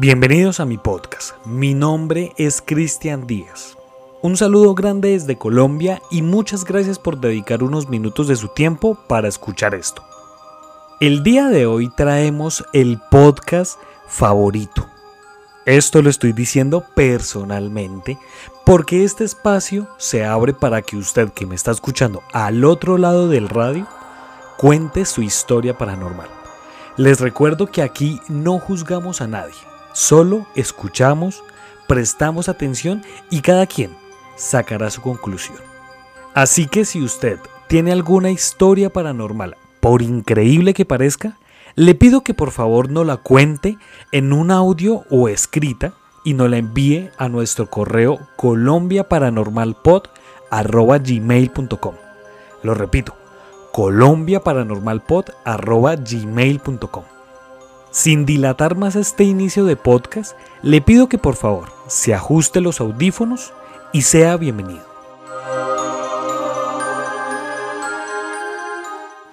Bienvenidos a mi podcast. Mi nombre es Cristian Díaz. Un saludo grande desde Colombia y muchas gracias por dedicar unos minutos de su tiempo para escuchar esto. El día de hoy traemos el podcast favorito. Esto lo estoy diciendo personalmente porque este espacio se abre para que usted que me está escuchando al otro lado del radio cuente su historia paranormal. Les recuerdo que aquí no juzgamos a nadie Solo escuchamos, prestamos atención y cada quien sacará su conclusión. Así que si usted tiene alguna historia paranormal, por increíble que parezca, le pido que por favor no la cuente en un audio o escrita y nos la envíe a nuestro correo colombiaparanormalpod.gmail.com Lo repito, colombiaparanormalpod.gmail.com sin dilatar más este inicio de podcast, le pido que por favor se ajuste los audífonos y sea bienvenido.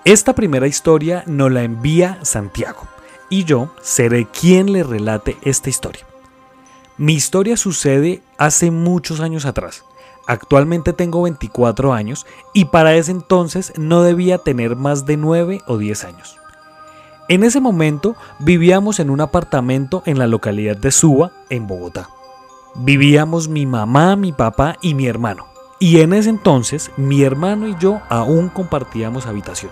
Esta primera historia nos la envía Santiago y yo seré quien le relate esta historia. Mi historia sucede hace muchos años atrás. Actualmente tengo 24 años y para ese entonces no debía tener más de 9 o 10 años. En ese momento vivíamos en un apartamento en la localidad de Suba, en Bogotá. Vivíamos mi mamá, mi papá y mi hermano. Y en ese entonces mi hermano y yo aún compartíamos habitación,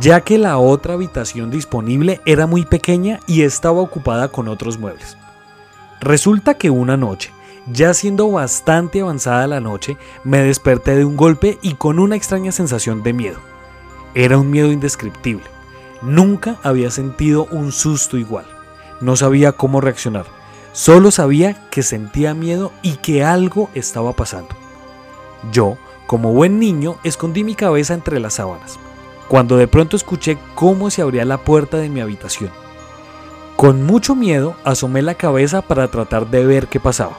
ya que la otra habitación disponible era muy pequeña y estaba ocupada con otros muebles. Resulta que una noche, ya siendo bastante avanzada la noche, me desperté de un golpe y con una extraña sensación de miedo. Era un miedo indescriptible Nunca había sentido un susto igual. No sabía cómo reaccionar. Solo sabía que sentía miedo y que algo estaba pasando. Yo, como buen niño, escondí mi cabeza entre las sábanas, cuando de pronto escuché cómo se abría la puerta de mi habitación. Con mucho miedo asomé la cabeza para tratar de ver qué pasaba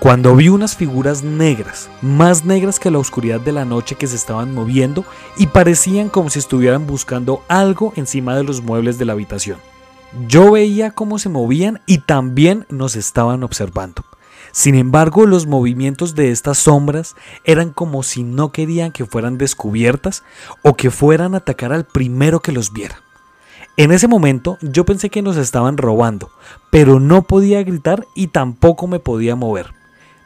cuando vi unas figuras negras, más negras que la oscuridad de la noche que se estaban moviendo y parecían como si estuvieran buscando algo encima de los muebles de la habitación. Yo veía cómo se movían y también nos estaban observando. Sin embargo, los movimientos de estas sombras eran como si no querían que fueran descubiertas o que fueran a atacar al primero que los viera. En ese momento yo pensé que nos estaban robando, pero no podía gritar y tampoco me podía mover.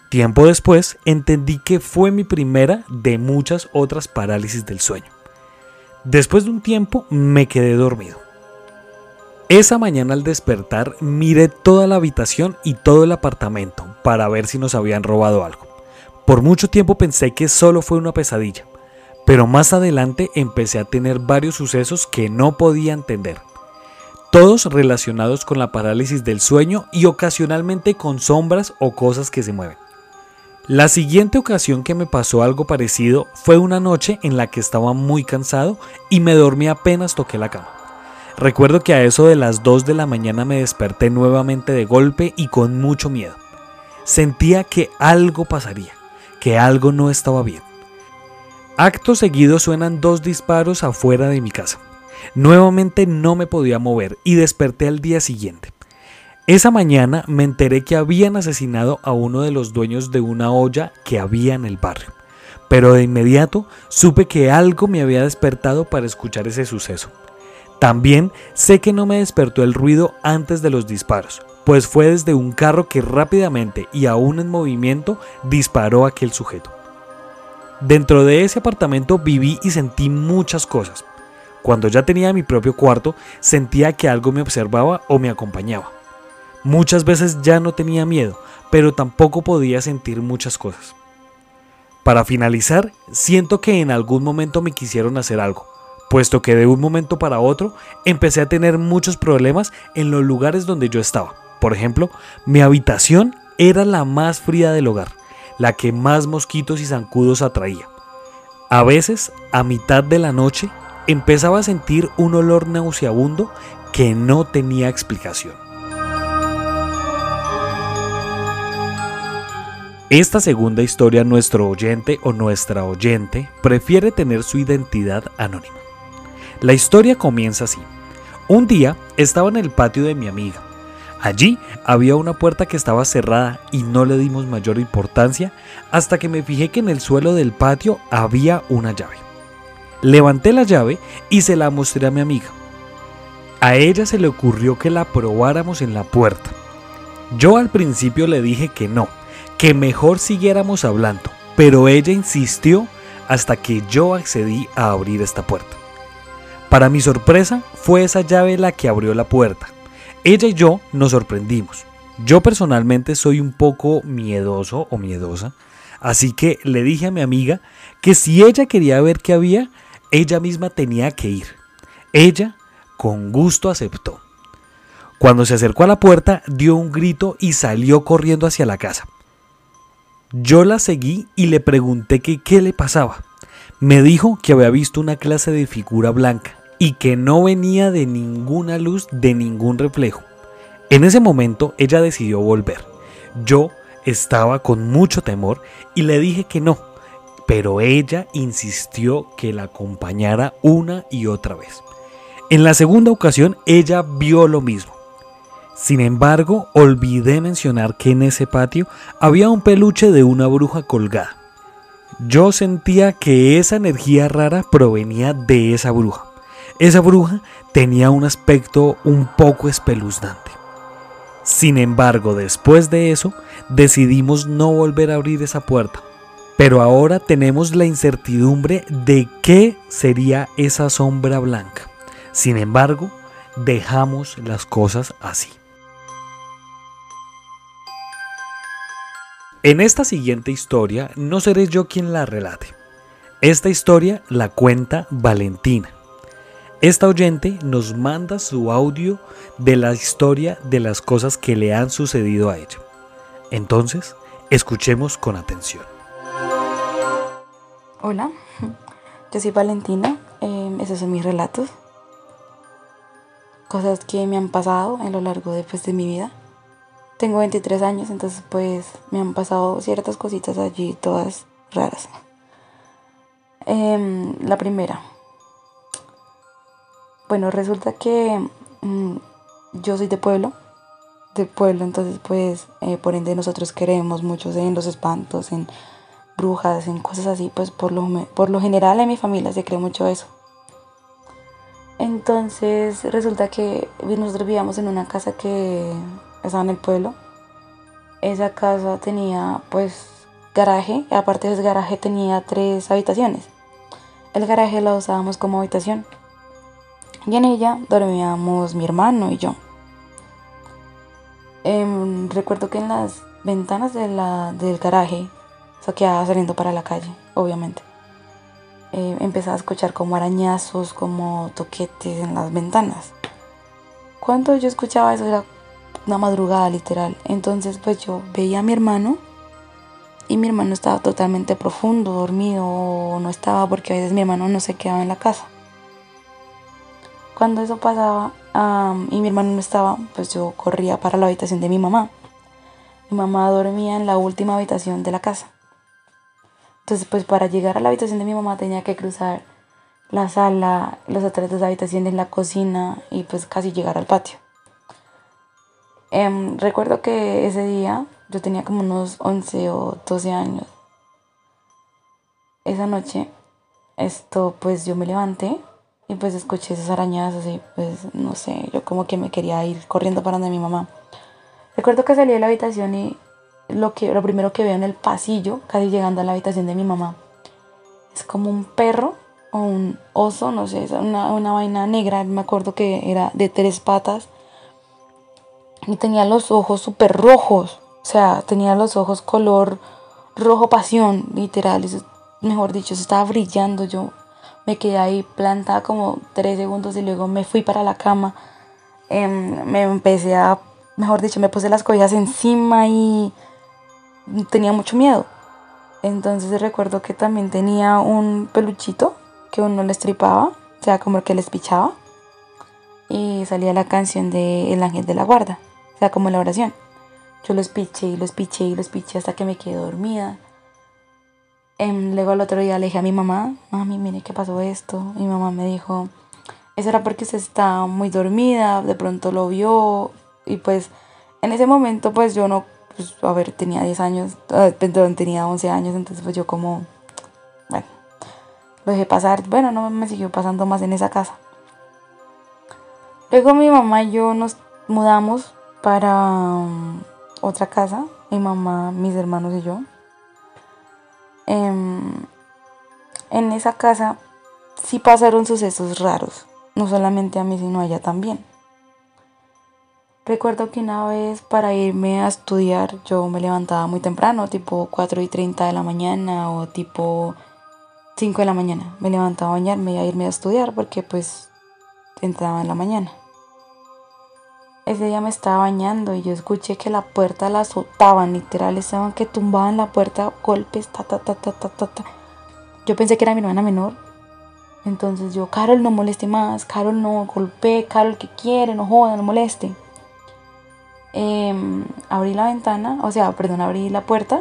Tiempo después entendí que fue mi primera de muchas otras parálisis del sueño. Después de un tiempo me quedé dormido. Esa mañana al despertar miré toda la habitación y todo el apartamento para ver si nos habían robado algo. Por mucho tiempo pensé que solo fue una pesadilla, pero más adelante empecé a tener varios sucesos que no podía entender. Todos relacionados con la parálisis del sueño y ocasionalmente con sombras o cosas que se mueven. La siguiente ocasión que me pasó algo parecido fue una noche en la que estaba muy cansado y me dormí apenas toqué la cama. Recuerdo que a eso de las 2 de la mañana me desperté nuevamente de golpe y con mucho miedo. Sentía que algo pasaría, que algo no estaba bien. Acto seguido suenan dos disparos afuera de mi casa. Nuevamente no me podía mover y desperté al día siguiente. Esa mañana me enteré que habían asesinado a uno de los dueños de una olla que había en el barrio, pero de inmediato supe que algo me había despertado para escuchar ese suceso. También sé que no me despertó el ruido antes de los disparos, pues fue desde un carro que rápidamente y aún en movimiento disparó a aquel sujeto. Dentro de ese apartamento viví y sentí muchas cosas. Cuando ya tenía mi propio cuarto, sentía que algo me observaba o me acompañaba. Muchas veces ya no tenía miedo, pero tampoco podía sentir muchas cosas. Para finalizar, siento que en algún momento me quisieron hacer algo, puesto que de un momento para otro empecé a tener muchos problemas en los lugares donde yo estaba. Por ejemplo, mi habitación era la más fría del hogar, la que más mosquitos y zancudos atraía. A veces, a mitad de la noche, empezaba a sentir un olor nauseabundo que no tenía explicación. Esta segunda historia nuestro oyente o nuestra oyente prefiere tener su identidad anónima. La historia comienza así. Un día estaba en el patio de mi amiga. Allí había una puerta que estaba cerrada y no le dimos mayor importancia hasta que me fijé que en el suelo del patio había una llave. Levanté la llave y se la mostré a mi amiga. A ella se le ocurrió que la probáramos en la puerta. Yo al principio le dije que no, que mejor siguiéramos hablando, pero ella insistió hasta que yo accedí a abrir esta puerta. Para mi sorpresa, fue esa llave la que abrió la puerta. Ella y yo nos sorprendimos. Yo personalmente soy un poco miedoso o miedosa, así que le dije a mi amiga que si ella quería ver qué había, ella misma tenía que ir. Ella con gusto aceptó. Cuando se acercó a la puerta, dio un grito y salió corriendo hacia la casa. Yo la seguí y le pregunté que qué le pasaba. Me dijo que había visto una clase de figura blanca y que no venía de ninguna luz, de ningún reflejo. En ese momento ella decidió volver. Yo estaba con mucho temor y le dije que no, pero ella insistió que la acompañara una y otra vez. En la segunda ocasión ella vio lo mismo. Sin embargo, olvidé mencionar que en ese patio había un peluche de una bruja colgada. Yo sentía que esa energía rara provenía de esa bruja. Esa bruja tenía un aspecto un poco espeluznante. Sin embargo, después de eso, decidimos no volver a abrir esa puerta. Pero ahora tenemos la incertidumbre de qué sería esa sombra blanca. Sin embargo, dejamos las cosas así. En esta siguiente historia no seré yo quien la relate. Esta historia la cuenta Valentina. Esta oyente nos manda su audio de la historia de las cosas que le han sucedido a ella. Entonces, escuchemos con atención. Hola, yo soy Valentina, eh, esos son mis relatos cosas que me han pasado en lo largo de, pues, de mi vida. Tengo 23 años, entonces pues me han pasado ciertas cositas allí, todas raras. Em, la primera. Bueno, resulta que mm, yo soy de pueblo, de pueblo, entonces pues eh, por ende nosotros creemos mucho en los espantos, en brujas, en cosas así, pues por lo, por lo general en mi familia se cree mucho eso. Entonces resulta que nosotros vivíamos en una casa que estaba en el pueblo. Esa casa tenía pues garaje, y aparte de ese garaje tenía tres habitaciones. El garaje lo usábamos como habitación. Y en ella dormíamos mi hermano y yo. Em, recuerdo que en las ventanas de la, del garaje, eso quedaba saliendo para la calle, obviamente eh, empezaba a escuchar como arañazos, como toquetes en las ventanas. Cuando yo escuchaba eso era una madrugada literal. Entonces pues yo veía a mi hermano y mi hermano estaba totalmente profundo, dormido o no estaba porque a veces mi hermano no se quedaba en la casa. Cuando eso pasaba y mi hermano no estaba, pues yo corría para la habitación de mi mamá. Mi mamá dormía en la última habitación de la casa. Entonces, pues para llegar a la habitación de mi mamá tenía que cruzar la sala, las otras dos habitaciones, la cocina y pues casi llegar al patio. Em, recuerdo que ese día yo tenía como unos 11 o 12 años. Esa noche, esto pues yo me levanté y pues escuché esas arañazos y pues no sé, yo como que me quería ir corriendo para donde mi mamá. Recuerdo que salí de la habitación y lo, que, lo primero que veo en el pasillo, casi llegando a la habitación de mi mamá, es como un perro o un oso, no sé, una, una vaina negra, me acuerdo que era de tres patas y tenía los ojos súper rojos, o sea, tenía los ojos color rojo pasión, literal, mejor dicho, se estaba brillando, yo me quedé ahí plantada como tres segundos y luego me fui para la cama, em, me empecé a, mejor dicho, me puse las cobijas encima y tenía mucho miedo. Entonces recuerdo que también tenía un peluchito que uno le estripaba, o sea, como el que les pichaba. Y salía la canción de El ángel de la guarda, o sea, como la oración. Yo los piché y los piché y los piché hasta que me quedé dormida. Em, luego al otro día le dije a mi mamá, mami, mire qué pasó esto. Y mi mamá me dijo, eso era porque usted está muy dormida, de pronto lo vio y pues En ese momento pues yo no, pues, a ver, tenía 10 años, eh, perdón, tenía 11 años, entonces pues yo como, bueno, lo dejé pasar, bueno, no me siguió pasando más en esa casa. Luego mi mamá y yo nos mudamos para um, otra casa, mi mamá, mis hermanos y yo. Em, en esa casa sí pasaron sucesos raros, no solamente a mí, sino a ella también. Recuerdo que una vez para irme a estudiar yo me levantaba muy temprano, tipo 4 y 30 de la mañana o tipo 5 de la mañana. Me levantaba a bañarme y a irme a estudiar porque pues entraba en la mañana. Ese día me estaba bañando y yo escuché que la puerta la azotaban, literal, estaban que tumbaban la puerta, golpes, ta, ta, ta, ta, ta, ta, ta. Yo pensé que era mi hermana menor. Entonces yo, Carol, no moleste más, Carol, no golpee, Carol, que quiere, no joda, no moleste. Em, abrí la ventana, o sea, perdón, abrí la puerta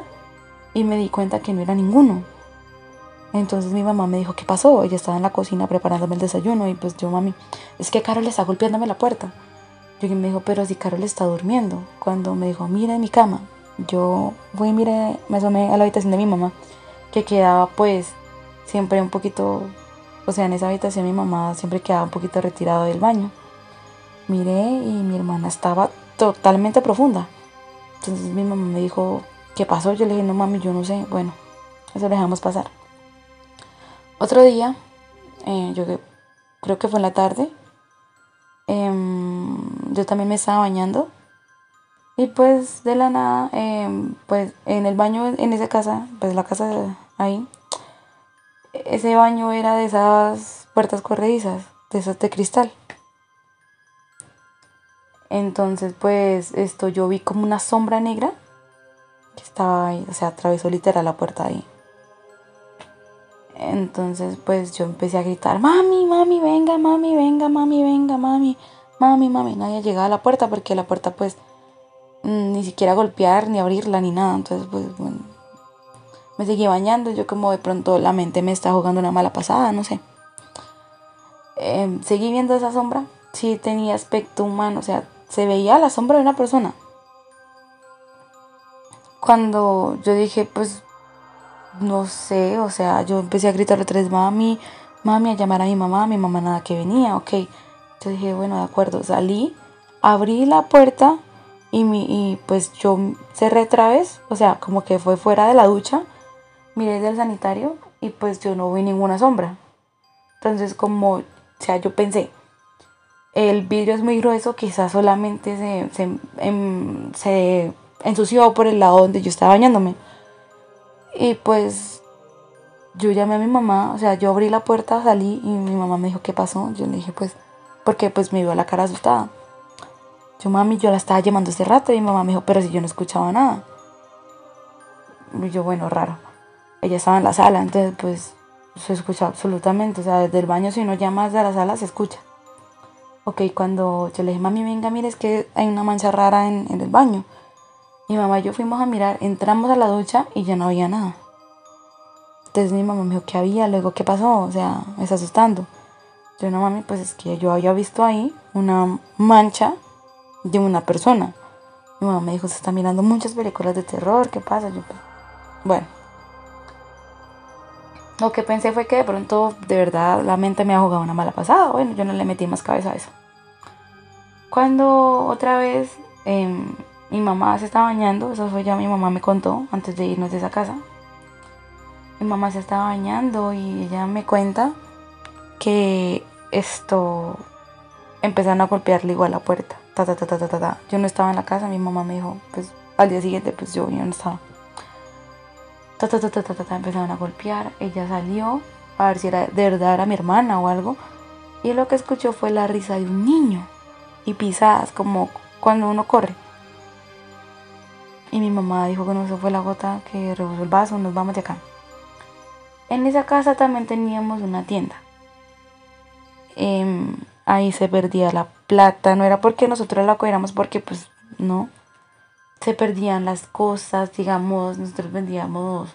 y me di cuenta que no era ninguno. Entonces mi mamá me dijo, ¿qué pasó? Ella estaba en la cocina preparándome el desayuno y pues yo, mami, es que Carol está golpeándome la puerta. Yo me dijo, pero si Carol está durmiendo. Cuando me dijo, mira en mi cama, yo fui miré, me asomé a la habitación de mi mamá, que quedaba pues siempre un poquito, o sea, en esa habitación mi mamá siempre quedaba un poquito retirado del baño. Miré y mi hermana estaba totalmente profunda. Entonces mi mamá me dijo, ¿qué pasó? Yo le dije, no mami, yo no sé. Bueno, eso dejamos pasar. Otro día, eh, yo creo que fue en la tarde, Em, yo también me estaba bañando. Y pues de la nada, em, pues en el baño, en esa casa, pues la casa ahí, ese baño era de esas puertas corredizas, de esas de cristal. Entonces pues esto yo vi como una sombra negra que estaba ahí, o sea, atravesó literal la puerta ahí. Entonces pues yo empecé a gritar, mami, mami, venga, mami, venga, mami, venga, mami, mami, mami. Nadie llegaba a la puerta porque la puerta pues mm, ni siquiera golpear, ni abrirla, ni nada. Entonces pues bueno, me seguí bañando. Yo como de pronto la mente me está jugando una mala pasada, no sé. Em, seguí viendo esa sombra. Sí tenía aspecto humano, o sea, se veía la sombra de una persona. Cuando yo dije, pues no sé, o sea, yo empecé a gritarle tres mami, mami, a llamar a mi mamá, mi mamá nada que venía, ok. Yo dije, bueno, de acuerdo, salí, abrí la puerta y, mi, y pues yo cerré otra vez, o sea, como que fue fuera de la ducha, miré del sanitario y pues yo no vi ninguna sombra. Entonces como, o sea, yo pensé, el vidrio es muy grueso, quizás solamente se, se, em, se ensució por el lado donde yo estaba bañándome. Y pues yo llamé a mi mamá, o sea, yo abrí la puerta, salí y mi mamá me dijo, ¿qué pasó? Yo le dije, pues, porque pues me vio la cara asustada. Yo, mami, yo la estaba llamando hace rato y mi mamá me dijo, pero si yo no escuchaba nada. Y yo, bueno, raro. Ella estaba en la sala, entonces pues se escucha absolutamente, o sea, desde el baño si uno llama a la sala se escucha. Ok, cuando yo le dije, mami, venga, mire, es que hay una mancha rara en, en el baño. Mi mamá y yo fuimos a mirar, entramos a la ducha y ya no había nada. Entonces mi mamá me dijo, ¿qué había? Luego, ¿qué pasó? O sea, me está asustando. Yo no mami, pues es que yo había visto ahí una mancha de una persona. Mi mamá me dijo, se está mirando muchas películas de terror, ¿qué pasa? Yo, pues, bueno. Lo que pensé fue que de pronto, de verdad, la mente me ha jugado una mala pasada. Bueno, yo no le metí más cabeza a eso. Cuando otra vez eh, mi mamá se estaba bañando, eso fue ya mi mamá me contó antes de irnos de esa casa. Mi mamá se estaba bañando y ella me cuenta que esto empezaron a golpearle igual la puerta. Ta, ta, ta, ta, ta, ta, Yo no estaba en la casa, mi mamá me dijo, pues al día siguiente pues yo, yo no estaba. Ta, ta, ta, ta, ta, ta, empezaron a golpear. Ella salió a ver si era de verdad era mi hermana o algo. Y lo que escuchó fue la risa de un niño y pisadas como cuando uno corre. Y mi mamá dijo que no, fue la gota que rebosó el vaso, nos vamos de acá. En esa casa también teníamos una tienda. Em, ahí se perdía la plata, no era porque nosotros la cogiéramos, porque pues no. Se perdían las cosas, digamos, nosotros vendíamos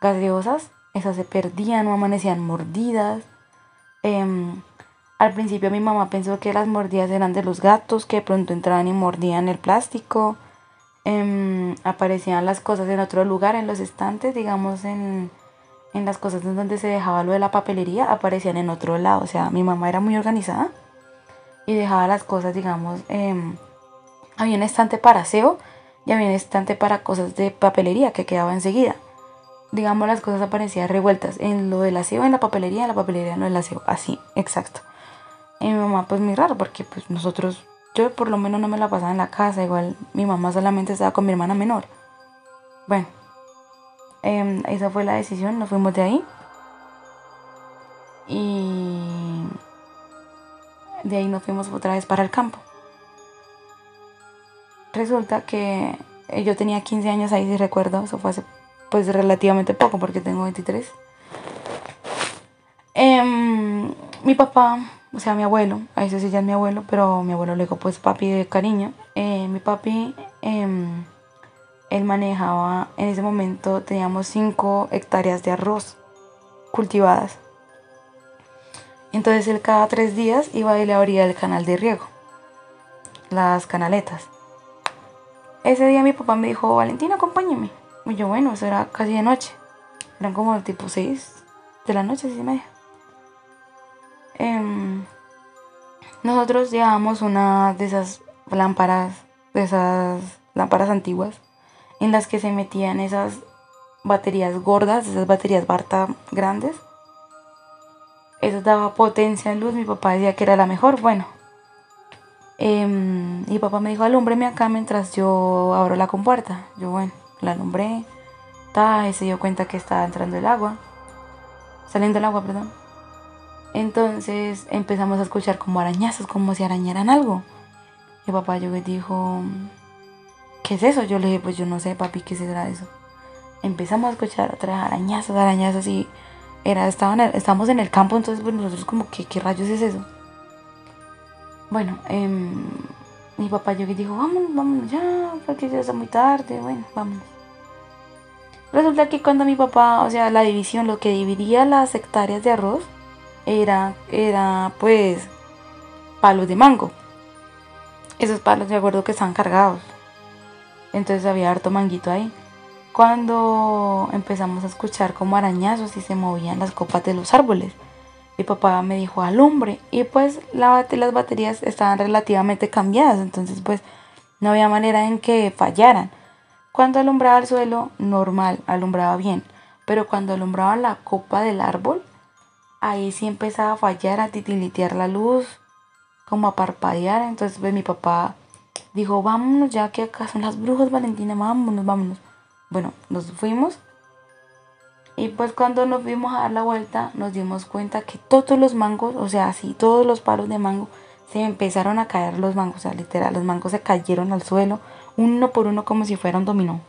gaseosas, esas se perdían o amanecían mordidas. Em, Al principio mi mamá pensó que las mordidas eran de los gatos, que de pronto entraban y mordían el plástico. Em, aparecían las cosas en otro lugar, en los estantes, digamos en, en las cosas en donde se dejaba lo de la papelería, aparecían en otro lado. O sea, mi mamá era muy organizada y dejaba las cosas, digamos, em, había un estante para aseo y había un estante para cosas de papelería que quedaba enseguida. Digamos, las cosas aparecían revueltas en lo del aseo, en la papelería, en la papelería, en lo del aseo, así, exacto. Y mi mamá, pues muy raro, porque pues nosotros, yo por lo menos no me la pasaba en la casa, igual mi mamá solamente estaba con mi hermana menor. Bueno, em, esa fue la decisión, nos fuimos de ahí. Y de ahí nos fuimos otra vez para el campo. Resulta que eh, yo tenía 15 años ahí, si recuerdo, eso fue hace pues relativamente poco porque tengo 23. Em, mi papá o sea, mi abuelo, a eso sí ya es mi abuelo, pero mi abuelo le dijo pues papi de cariño. Eh, mi papi, em, él manejaba, en ese momento teníamos 5 hectáreas de arroz cultivadas. Entonces él cada tres días iba y le abría el canal de riego, las canaletas. Ese día mi papá me dijo, Valentina, acompáñeme. Y yo, bueno, eso era casi de noche. Eran como tipo 6 de la noche, 6 y media. Em, nosotros llevábamos una de esas lámparas, de esas lámparas antiguas, en las que se metían esas baterías gordas, esas baterías Barta grandes. Eso daba potencia en luz, mi papá decía que era la mejor, bueno. Em, mi papá me dijo, alúmbreme acá mientras yo abro la compuerta. Yo, bueno, la alumbré, ta, y se dio cuenta que estaba entrando el agua, saliendo el agua, perdón. Entonces empezamos a escuchar como arañazos, como si arañaran algo. Mi papá yo le dijo, ¿qué es eso? Yo le dije, pues yo no sé, papi, ¿qué será eso? Empezamos a escuchar otras arañazos, arañazos y era, estaban, estábamos en el campo, entonces pues nosotros como, ¿qué, qué rayos es eso? Bueno, em, mi papá yo le dijo, vámonos, vámonos ya, porque ya está muy tarde, bueno, vámonos. Resulta que cuando mi papá, o sea, la división, lo que dividía las hectáreas de arroz, era, era pues palos de mango. Esos palos de acuerdo que están cargados. Entonces había harto manguito ahí. Cuando empezamos a escuchar como arañazos y se movían las copas de los árboles, mi papá me dijo alumbre y pues la, las baterías estaban relativamente cambiadas, entonces pues no había manera en que fallaran. Cuando alumbraba el suelo, normal, alumbraba bien, pero cuando alumbraba la copa del árbol, ahí sí empezaba a fallar, a titilitear la luz, como a parpadear. Entonces pues, mi papá dijo, vámonos ya que acá son las brujas, Valentina, vámonos, vámonos. Bueno, nos fuimos. Y pues cuando nos fuimos a dar la vuelta, nos dimos cuenta que todos los mangos, o sea, así todos los palos de mango, se empezaron a caer los mangos. O sea, literal, los mangos se cayeron al suelo, uno por uno como si fuera un dominó.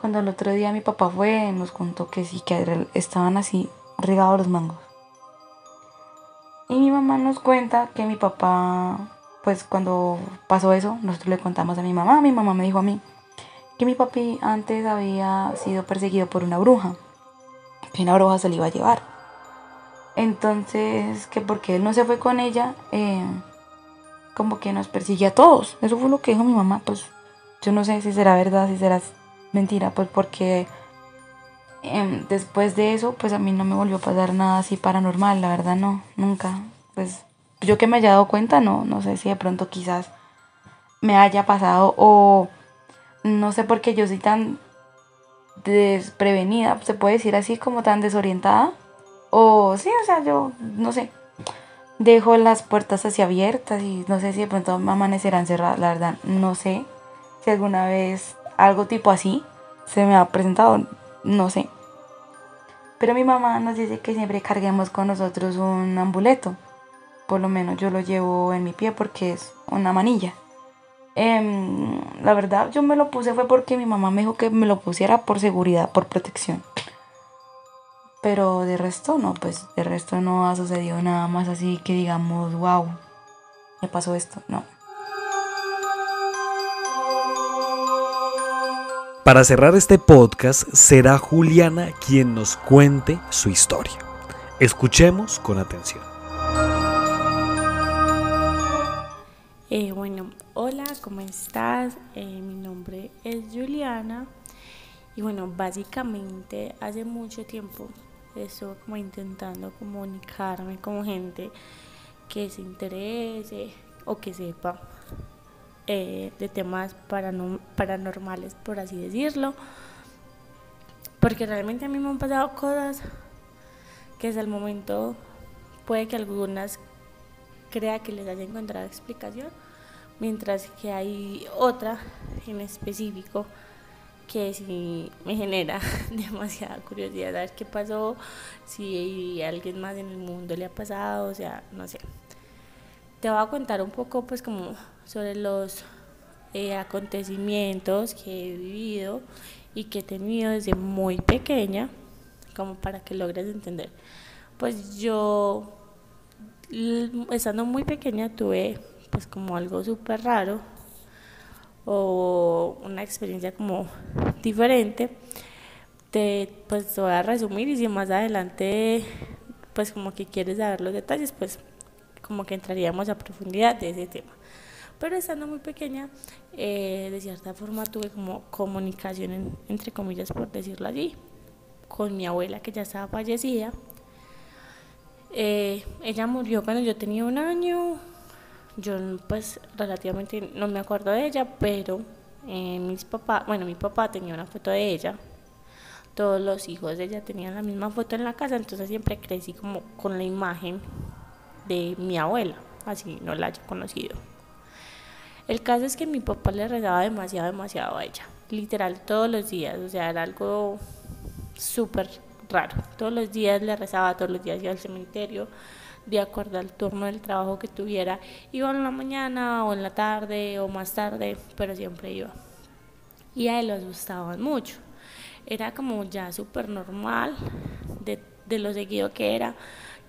Cuando el otro día mi papá fue, nos contó que sí, que estaban así regados los mangos. Y mi mamá nos cuenta que mi papá, pues cuando pasó eso, nosotros le contamos a mi mamá. Mi mamá me dijo a mí que mi papi antes había sido perseguido por una bruja, que una bruja se le iba a llevar. Entonces, que porque él no se fue con ella, eh, como que nos persigue a todos. Eso fue lo que dijo mi mamá, pues yo no sé si será verdad, si será mentira, pues porque em, después de eso, pues a mí no me volvió a pasar nada así paranormal, la verdad no, nunca. Pues yo que me haya dado cuenta, no, no sé si de pronto quizás me haya pasado o no sé por qué yo soy tan desprevenida, se puede decir así como tan desorientada. O sí, o sea, yo no sé. Dejo las puertas así abiertas y no sé si de pronto amanecerán cerradas, la verdad, no sé si alguna vez algo tipo así se me ha presentado, no sé. Pero mi mamá nos dice que siempre carguemos con nosotros un amuleto. Por lo menos yo lo llevo en mi pie porque es una manilla. Em, la verdad yo me lo puse fue porque mi mamá me dijo que me lo pusiera por seguridad, por protección. Pero de resto no, pues de resto no ha sucedido nada más así que digamos, wow, me pasó esto, no. Para cerrar este podcast será Juliana quien nos cuente su historia. Escuchemos con atención. Eh, bueno, hola, ¿cómo estás? Eh, mi nombre es Juliana y bueno, básicamente hace mucho tiempo estuve como intentando comunicarme con gente que se interese o que sepa eh, de temas paranormales, por así decirlo. Porque realmente a mí me han pasado cosas que desde el momento puede que algunas crea que les haya encontrado explicación, mientras que hay otra en específico que sí me genera demasiada curiosidad ver qué pasó, si a alguien más en el mundo le ha pasado, o sea, no sé. Te voy a contar un poco pues como sobre los eh, acontecimientos que he vivido y que he tenido desde muy pequeña, como para que logres entender. Pues yo, estando muy pequeña, tuve pues como algo súper raro o una experiencia como diferente. Te, pues voy a resumir y si más adelante pues como que quieres saber los detalles, pues como que entraríamos a profundidad de ese tema. Pero estando muy pequeña, eh, de cierta forma tuve como comunicación, entre comillas, por decirlo así, con mi abuela que ya estaba fallecida. Eh, ella murió cuando yo tenía un año, yo pues relativamente no me acuerdo de ella, pero eh, mis papás, bueno, mi papá tenía una foto de ella, todos los hijos de ella tenían la misma foto en la casa, entonces siempre crecí como con la imagen de mi abuela, así no la haya conocido. El caso es que mi papá le rezaba demasiado, demasiado a ella, literal todos los días, o sea, era algo súper raro, todos los días le rezaba, todos los días iba al cementerio, de acuerdo al turno del trabajo que tuviera. Iba en la mañana o en la tarde o más tarde, pero siempre iba. Y a él les gustaban mucho. Era como ya súper normal de, de, lo seguido que era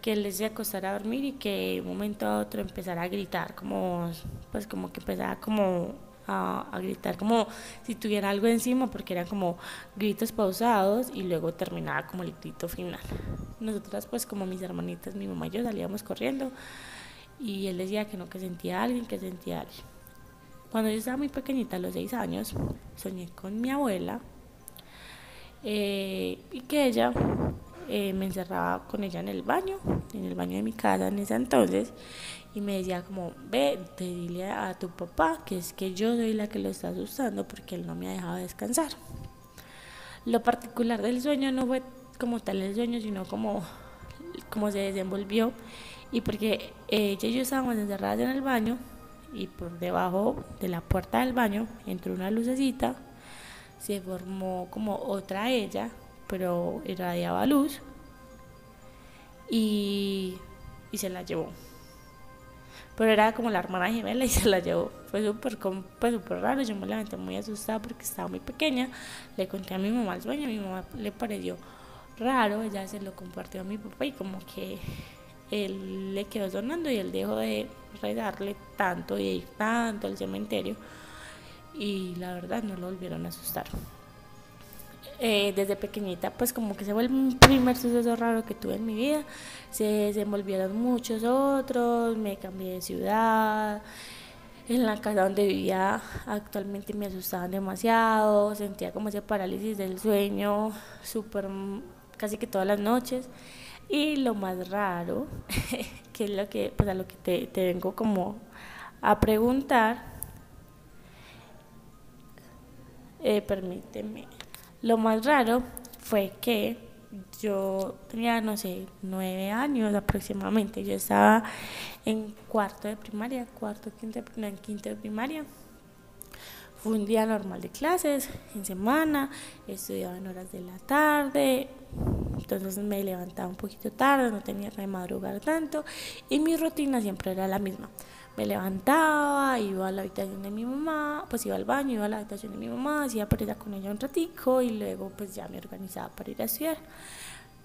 que él se acostara a dormir y que de un momento a otro empezara a gritar como pues como que empezaba como a, gritar como si tuviera algo encima porque eran como gritos pausados y luego terminaba como el grito final. Nosotras pues como mis hermanitas, mi mamá y yo salíamos corriendo y él decía que no, que sentía a alguien, que sentía a alguien. Cuando yo estaba muy pequeñita, a los seis años, soñé con mi abuela eh, y que ella eh, me encerraba con ella en el baño, en el baño de mi casa en ese entonces, y me decía como, ve, te dile a tu papá que es que yo soy la que lo está asustando porque él no me ha dejado descansar. Lo particular del sueño no fue como tal el sueño, sino como, como se desenvolvió y porque ella y yo estábamos encerradas en el baño y por debajo de la puerta del baño entró una lucecita, se formó como otra ella, pero irradiaba luz y, y se la llevó pero era como la hermana gemela y se la llevó. Fue súper pues, super raro, yo me levanté muy asustada porque estaba muy pequeña. Le conté a mi mamá el sueño, a mi mamá le pareció raro, ella se lo compartió a mi papá y como que él le quedó sonando y él dejó de redarle tanto y ir tanto al cementerio y la verdad no lo volvieron a asustar. Eh, desde pequeñita, pues como que se fue el primer suceso raro que tuve en mi vida. Se desenvolvieron muchos otros, me cambié de ciudad. En la casa donde vivía actualmente me asustaban demasiado, sentía como ese parálisis del sueño, súper, casi que todas las noches. Y lo más raro, que es lo que, pues a lo que te, te vengo como a preguntar, eh, permíteme. Lo más raro fue que yo tenía, no sé, nueve años aproximadamente. Yo estaba en cuarto de primaria, cuarto, quinto, no, en quinto de primaria. Fue un día normal de clases, en semana, estudiaba en horas de la tarde, entonces me levantaba un poquito tarde, no tenía que madrugar tanto y mi rutina siempre era la misma me levantaba, iba a la habitación de mi mamá, pues iba al baño, iba a la habitación de mi mamá, hacía pereza con ella un ratico y luego pues ya me organizaba para ir a estudiar.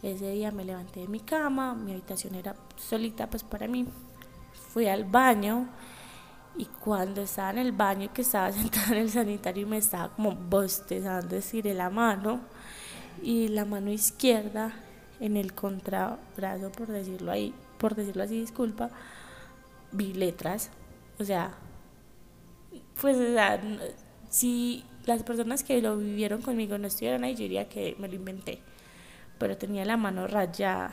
Ese día me levanté de mi cama, mi habitación era solita pues para mí. Fui al baño y cuando estaba en el baño que estaba sentada en el sanitario y me estaba como bostezando, estiré la mano y la mano izquierda en el contrabrazo, por decirlo ahí, por decirlo así, disculpa, vi letras. O sea, pues, o sea, si las personas que lo vivieron conmigo no estuvieran ahí, yo diría que me lo inventé. Pero tenía la mano rayada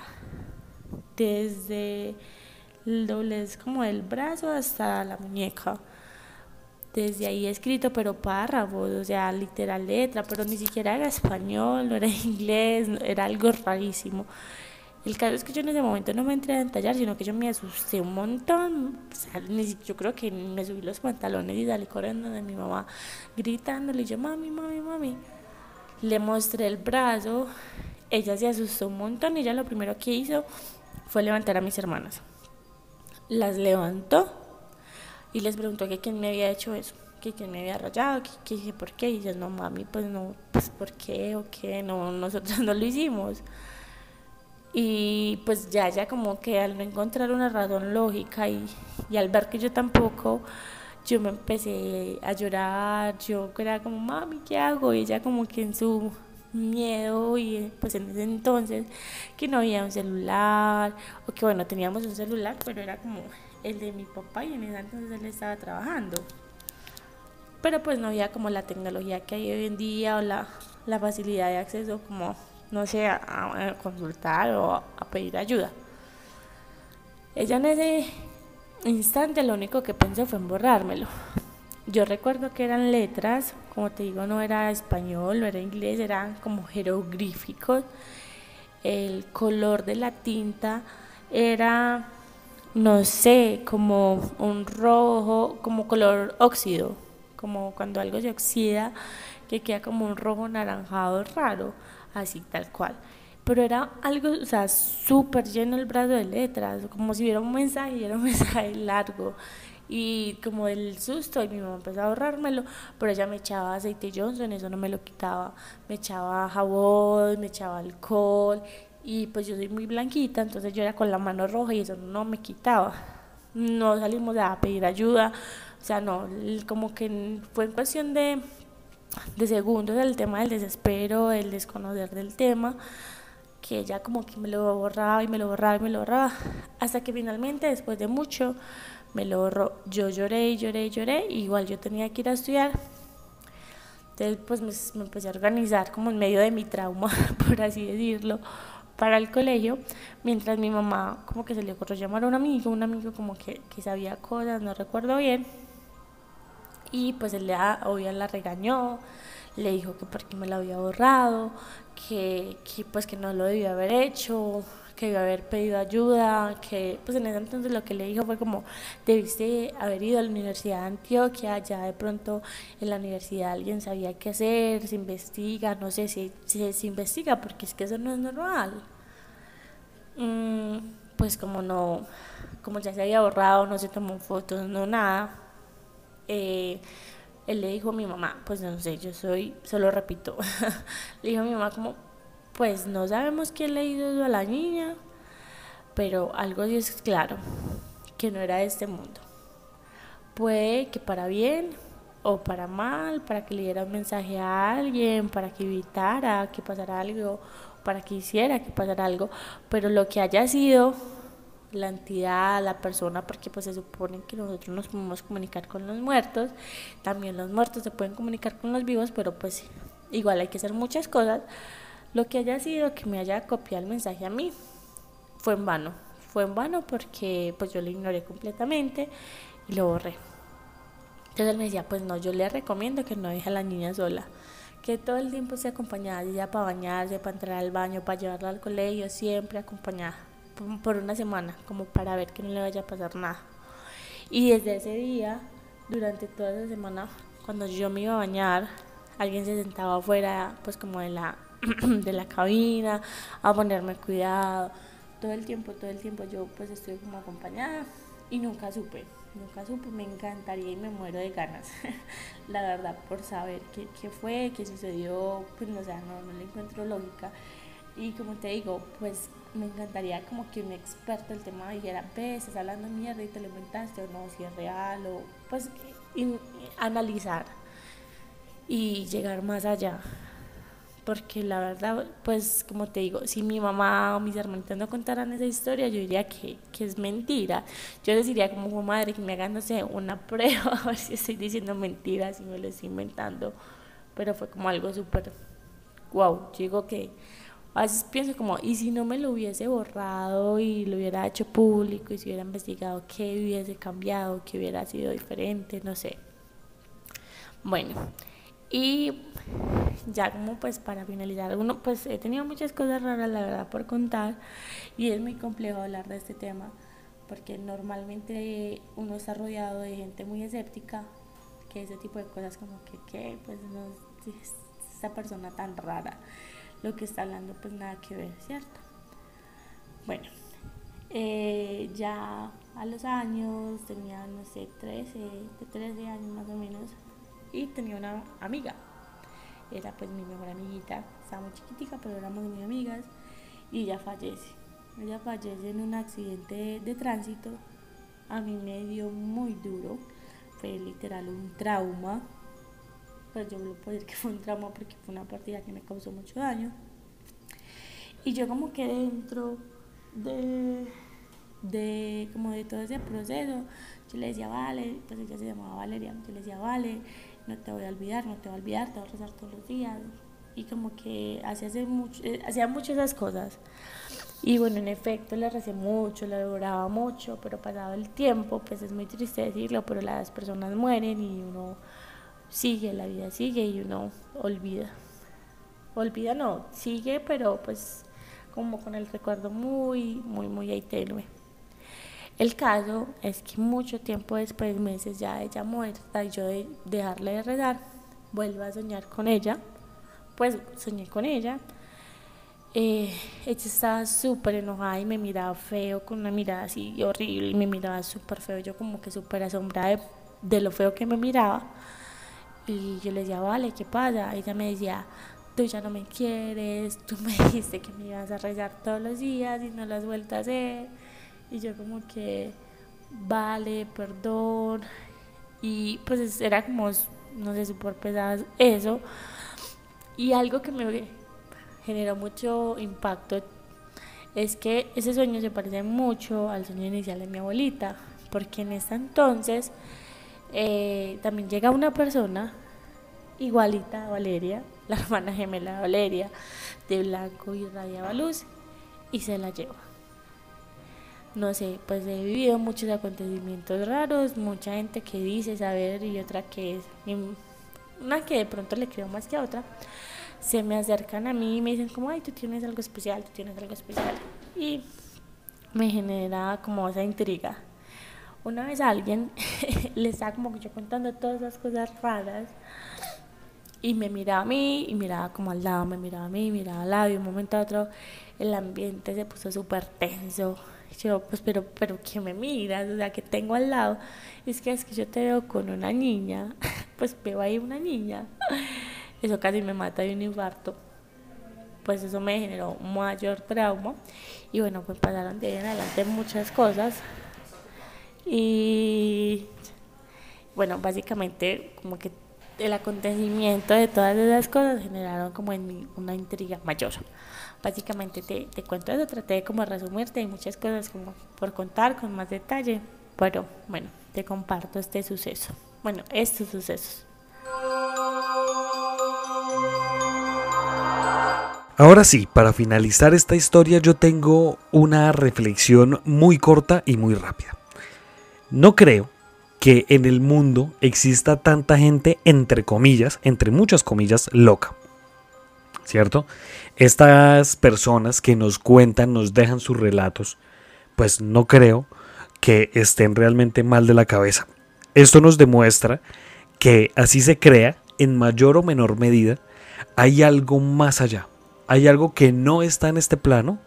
desde el doblez como del brazo hasta la muñeca. Desde ahí escrito, pero párrafos, o sea, literal letra, pero ni siquiera era español, no era inglés, era algo rarísimo. El caso es que yo en ese momento no me entré a entallar, sino que yo me asusté un montón. O sea, yo creo que me subí los pantalones y salí corriendo de mi mamá, gritándole. Y yo, mami, mami, mami. Le mostré el brazo. Ella se asustó un montón y ella lo primero que hizo fue levantar a mis hermanas. Las levantó y les preguntó que quién me había hecho eso, que quién me había rayado, que, que por qué. Y ellas, no, mami, pues no, pues por qué o qué, no, nosotros no lo hicimos. Y pues ya, ya como que al no encontrar una razón lógica y, y al ver que yo tampoco, yo me empecé a llorar, yo era como, mami, ¿qué hago? Y ella como que en su miedo y pues en ese entonces que no había un celular o que bueno teníamos un celular pero era como el de mi papá y en ese entonces él estaba trabajando pero pues no había como la tecnología que hay hoy en día o la, la facilidad de acceso como no sé, a, consultar o a pedir ayuda. Ella en ese instante lo único que pensó fue en borrármelo. Yo recuerdo que eran letras, como te digo, no era español, no era inglés, eran como jeroglíficos. El color de la tinta era, no sé, como un rojo, como color óxido, como cuando algo se oxida, que queda como un rojo naranjado raro así tal cual. Pero era algo, o sea, súper lleno el brazo de letras, como si hubiera un mensaje y era un mensaje largo. Y como el susto, y mi mamá empezó a ahorrármelo, pero ella me echaba aceite Johnson, eso no me lo quitaba. Me echaba jabón, me echaba alcohol, y pues yo soy muy blanquita, entonces yo era con la mano roja y eso no me quitaba. No salimos a pedir ayuda, o sea, no, como que fue en cuestión de de segundos el tema del desespero, el desconocer del tema, que ella como que me lo borraba y me lo borraba y me lo borraba, hasta que finalmente después de mucho me lo borró. Yo lloré y lloré y lloré, igual yo tenía que ir a estudiar. Entonces pues me, me empecé a organizar como en medio de mi trauma, por así decirlo, para el colegio, mientras mi mamá como que se le ocurrió llamar a un amigo, un amigo como que, que sabía cosas, no recuerdo bien, y pues él obvio la regañó, le dijo que porque me lo había borrado, que, que pues que no lo debía haber hecho, que iba a haber pedido ayuda, que pues en ese entonces lo que le dijo fue como debiste haber ido a la Universidad de Antioquia, ya de pronto en la universidad alguien sabía qué hacer, se investiga, no sé si, se investiga porque es que eso no es normal. Mm, pues como no, como ya se había borrado, no se tomó fotos, no nada, eh, él le dijo a mi mamá, pues no sé, yo soy, solo repito, le dijo a mi mamá como, pues no sabemos quién le hizo eso a la niña, pero algo sí es claro, que no era de este mundo. Puede que para bien o para mal, para que le diera un mensaje a alguien, para que evitara que pasara algo, para que hiciera que pasara algo, pero lo que haya sido la entidad, la persona, porque pues se supone que nosotros nos podemos comunicar con los muertos, también los muertos se pueden comunicar con los vivos, pero pues igual hay que hacer muchas cosas. Lo que haya sido que me haya copiado el mensaje a mí fue en vano, fue en vano porque pues yo lo ignoré completamente y lo borré. Entonces él me decía, pues no, yo le recomiendo que no deje a la niña sola, que todo el tiempo esté acompañada, ella para bañarse, para entrar al baño, para llevarla al colegio, siempre acompañada por una semana, como para ver que no le vaya a pasar nada. Y desde ese día, durante toda esa semana, cuando yo me iba a bañar, alguien se sentaba afuera, pues como de la, de la cabina, a ponerme cuidado. Todo el tiempo, todo el tiempo yo pues estoy como acompañada y nunca supe, nunca supe, me encantaría y me muero de ganas, la verdad, por saber qué, qué fue, qué sucedió, pues no, o sea, no, no le encuentro lógica. Y como te digo, pues me encantaría como que un experto del tema dijera, ves, estás hablando mierda y te lo inventaste o no, si es real o pues analizar y llegar más allá. porque la verdad, pues como te digo, si mi mamá o mis hermanitos no contaran esa historia, yo diría que, que es mentira. Yo les diría como madre que me hagan, no sé, una prueba a ver si estoy diciendo mentiras, si me lo estoy inventando, pero fue como algo súper, wow, digo que a veces pienso como, ¿y si no me lo hubiese borrado y lo hubiera hecho público y si hubiera investigado qué hubiese cambiado, qué hubiera sido diferente, no sé. Bueno, y ya como pues para finalizar, uno pues he tenido muchas cosas raras la verdad por contar y es muy complejo hablar de este tema porque normalmente uno está rodeado de gente muy escéptica que ese tipo de cosas como que, ¿qué? pues no es esta persona tan rara lo que está hablando pues nada que ver, ¿cierto? Bueno, eh, ya a los años, tenía no sé, 13, de 13 años más o menos, y tenía una amiga, era pues mi mejor amiguita, estaba muy chiquitica, pero éramos muy amigas, y ella fallece. Ella fallece en un accidente de, tránsito, a mí me dio muy duro, fue literal un trauma, pues yo lo puedo decir que fue un trauma porque fue una partida que me causó mucho daño. Y yo como que dentro de, de, como de todo ese proceso, yo le decía, vale, pues ella se llamaba Valeria, yo le decía, vale, no te voy a olvidar, no te voy a olvidar, te voy a rezar todos los días. Y como que hacía, mucho, eh, hacía mucho esas cosas. Y bueno, en efecto, le recé mucho, le adoraba mucho, pero pasado el tiempo, pues es muy triste decirlo, pero las personas mueren y uno sigue, la vida sigue y uno olvida. Olvida no, sigue, pero pues como con el recuerdo muy, muy, muy ahí. El caso es que mucho tiempo después, meses ya ella muerta, y yo de dejarle de rezar, vuelvo a soñar con ella, pues soñé con ella. Eh, ella estaba súper enojada y me miraba feo, con una mirada así horrible, y me miraba súper feo, yo como que súper asombrada de, de lo feo que me miraba. Y yo le decía, vale, ¿qué pasa? Ella me decía, tú ya no me quieres, tú me dijiste que me ibas a rezar todos los días y no lo has vuelto a hacer. Y yo como que, vale, perdón. Y pues era como, no sé, súper pesado eso. Y algo que me generó mucho impacto es que ese sueño se parece mucho al sueño inicial de mi abuelita, porque en ese entonces eh, también llega una persona igualita a Valeria, la hermana gemela de Valeria, de blanco y radiaba luz, y se la lleva. No sé, pues he vivido muchos acontecimientos raros, mucha gente que dice saber y otra que es, una que de pronto le creo más que a otra, se me acercan a mí y me dicen como, ay, tú tienes algo especial, tú tienes algo especial. Y me genera como esa intriga una vez alguien le estaba como que yo contando todas esas cosas raras y me miraba a mí y miraba como al lado, me miraba a mí, miraba al lado y de un momento a otro el ambiente se puso súper tenso. Yo, pues, pero, pero, ¿qué me miras? O sea, que tengo al lado? Es que es que yo te veo con una niña, pues veo ahí una niña. Eso casi me mata de un infarto. Pues eso me generó mayor trauma. Y bueno, pues pasaron de ahí en adelante muchas cosas. Y bueno, básicamente como que el acontecimiento de todas esas cosas generaron como en mí una intriga mayor. Básicamente te, te cuento eso, traté de como resumirte, hay muchas cosas como por contar con más detalle, pero bueno, te comparto este suceso. Bueno, estos sucesos. Ahora sí, para finalizar esta historia yo tengo una reflexión muy corta y muy rápida. No creo que en el mundo exista tanta gente, entre comillas, entre muchas comillas, loca. ¿Cierto? Estas personas que nos cuentan, nos dejan sus relatos, pues no creo que estén realmente mal de la cabeza. Esto nos demuestra que así se crea, en mayor o menor medida, hay algo más allá. Hay algo que no está en este plano,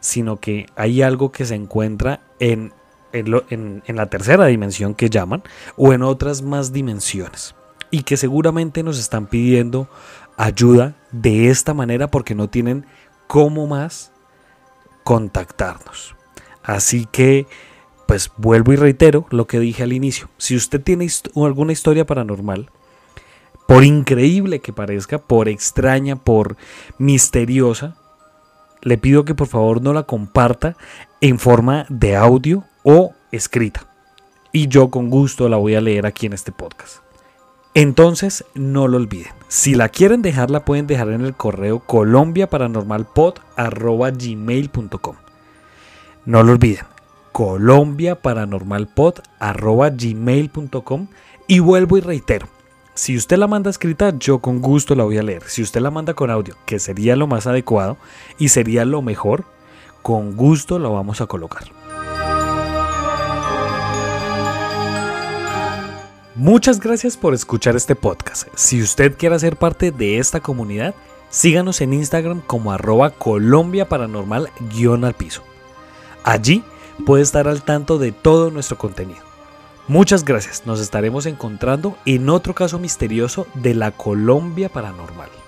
sino que hay algo que se encuentra en en, la tercera dimensión que llaman o en otras más dimensiones y que seguramente nos están pidiendo ayuda de esta manera porque no tienen cómo más contactarnos. Así que, pues vuelvo y reitero lo que dije al inicio. Si usted tiene alguna historia paranormal, Por increíble que parezca, por extraña, por misteriosa, le pido que por favor no la comparta en forma de audio o escrita. Y yo con gusto la voy a leer aquí en este podcast. Entonces, no lo olviden. Si la quieren dejar, la pueden dejar en el correo colombiaparanormalpod.gmail.com No lo olviden. colombiaparanormalpod.gmail.com Y vuelvo y reitero. Si usted la manda escrita, yo con gusto la voy a leer. Si usted la manda con audio, que sería lo más adecuado y sería lo mejor, con gusto la vamos a colocar. Muchas gracias por escuchar este podcast. Si usted quiere ser parte de esta comunidad, síganos en Instagram como arroba Colombia Paranormal al piso. Allí puede estar al tanto de todo nuestro contenido. Muchas gracias, nos estaremos encontrando en otro caso misterioso de la Colombia Paranormal.